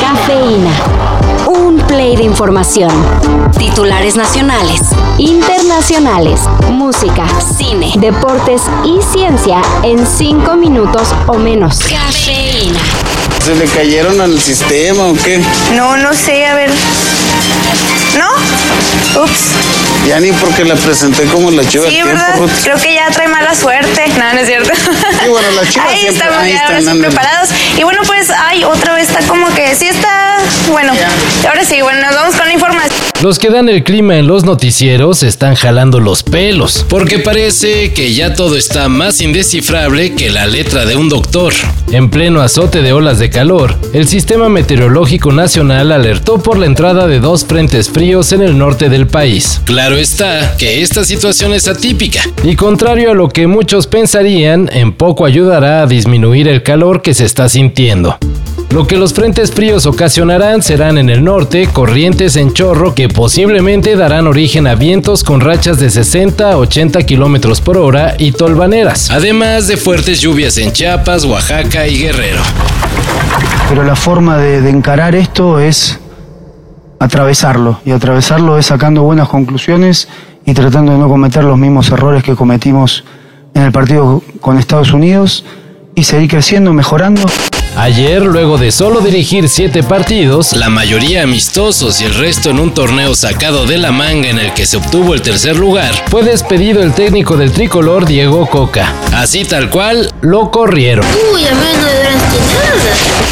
Cafeína. Un play de información. Titulares nacionales, internacionales, música, cine, deportes y ciencia en 5 minutos o menos. Cafeína. ¿Se le cayeron al sistema o qué? No, no sé, a ver. ¿No? Ups. Ya ni porque la presenté como la chiva Sí, ¿verdad? tiempo. Creo que ya trae mala suerte. No, no es cierto. Sí, bueno, las chivas Ahí siempre- estamos ahí ya, ahora están, ándale. preparados. Y bueno, pues, ay, otra vez está como que sí está. Bueno, ahora sí, bueno, nos vamos con la información. Los que dan el clima en los noticieros están jalando los pelos, porque parece que ya todo está más indescifrable que la letra de un doctor. En pleno azote de olas de calor, el Sistema Meteorológico Nacional alertó por la entrada de dos frentes fríos en el norte del país. Claro está que esta situación es atípica, y contrario a lo que muchos pensarían, en poco ayudará a disminuir el calor que se está sintiendo. Lo que los frentes fríos ocasionarán serán en el norte corrientes en chorro que posiblemente darán origen a vientos con rachas de 60 a 80 kilómetros por hora y tolvaneras, además de fuertes lluvias en Chiapas, Oaxaca y Guerrero. Pero la forma de, de encarar esto es atravesarlo. Y atravesarlo es sacando buenas conclusiones y tratando de no cometer los mismos errores que cometimos en el partido con Estados Unidos y seguir creciendo, mejorando. Ayer, luego de solo dirigir siete partidos, la mayoría amistosos y el resto en un torneo sacado de la manga en el que se obtuvo el tercer lugar, fue despedido el técnico del tricolor Diego Coca. Así tal cual, lo corrieron. Uy, a mí no.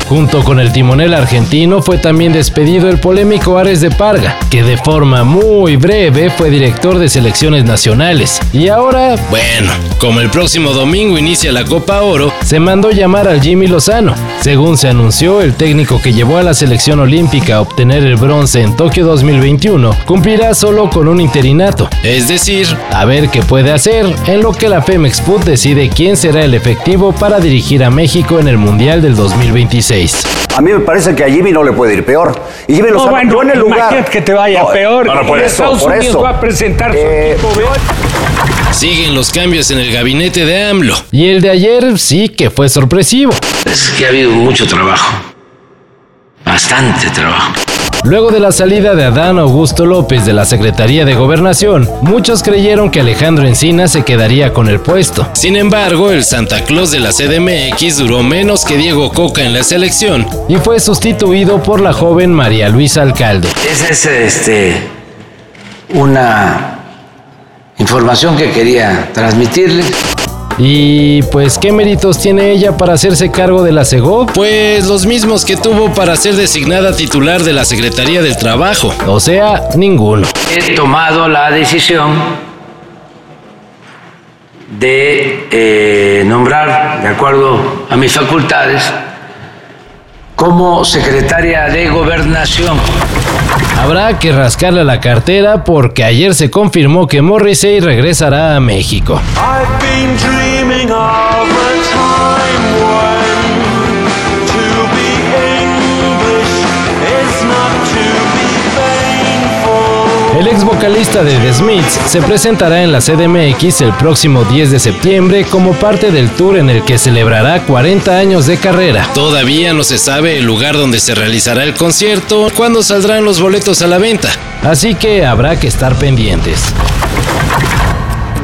Junto con el timonel argentino fue también despedido el polémico Ares de Parga, que de forma muy breve fue director de selecciones nacionales. Y ahora, bueno, como el próximo domingo inicia la Copa Oro, se mandó llamar al Jimmy Lozano. Según se anunció, el técnico que llevó a la selección olímpica a obtener el bronce en Tokio 2021 cumplirá solo con un interinato, es decir, a ver qué puede hacer, en lo que la Pemex Food decide quién será el efectivo para dirigir a México en el Mundial del 2026. A mí me parece que a Jimmy no le puede ir peor. Y Jimmy Lozano bueno, yo en el lugar. imagínate que te vaya peor. por Y eso, Estados por Unidos eso. va a presentar su Eh, equipo. Siguen los cambios en el gabinete de AMLO. Y el de ayer sí que fue sorpresivo. Es que ha habido mucho trabajo. Bastante trabajo. Luego de la salida de Adán Augusto López de la Secretaría de Gobernación, muchos creyeron que Alejandro Encina se quedaría con el puesto. Sin embargo, el Santa Claus de la CDMX duró menos que Diego Coca en la selección y fue sustituido por la joven María Luisa Alcalde. Esa es este, una información que quería transmitirles. Y pues, ¿qué méritos tiene ella para hacerse cargo de la CEGOP? Pues los mismos que tuvo para ser designada titular de la Secretaría del Trabajo. O sea, ninguno. He tomado la decisión de eh, nombrar, de acuerdo a mis facultades, como secretaria de gobernación. Habrá que rascarle la cartera porque ayer se confirmó que Morrissey regresará a México. El ex vocalista de The Smiths se presentará en la CDMX el próximo 10 de septiembre como parte del tour en el que celebrará 40 años de carrera. Todavía no se sabe el lugar donde se realizará el concierto, cuándo saldrán los boletos a la venta, así que habrá que estar pendientes.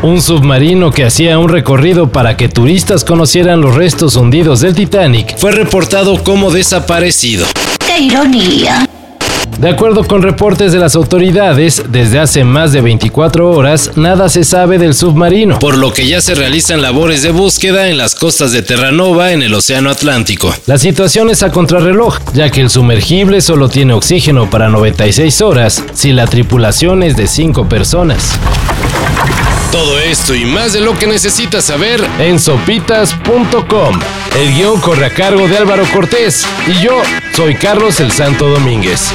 Un submarino que hacía un recorrido para que turistas conocieran los restos hundidos del Titanic fue reportado como desaparecido. ¡Qué ironía! De acuerdo con reportes de las autoridades, desde hace más de 24 horas nada se sabe del submarino, por lo que ya se realizan labores de búsqueda en las costas de Terranova en el Océano Atlántico. La situación es a contrarreloj, ya que el sumergible solo tiene oxígeno para 96 horas si la tripulación es de 5 personas. Todo esto y más de lo que necesitas saber en sopitas.com. El guion corre a cargo de Álvaro Cortés y yo soy Carlos el Santo Domínguez.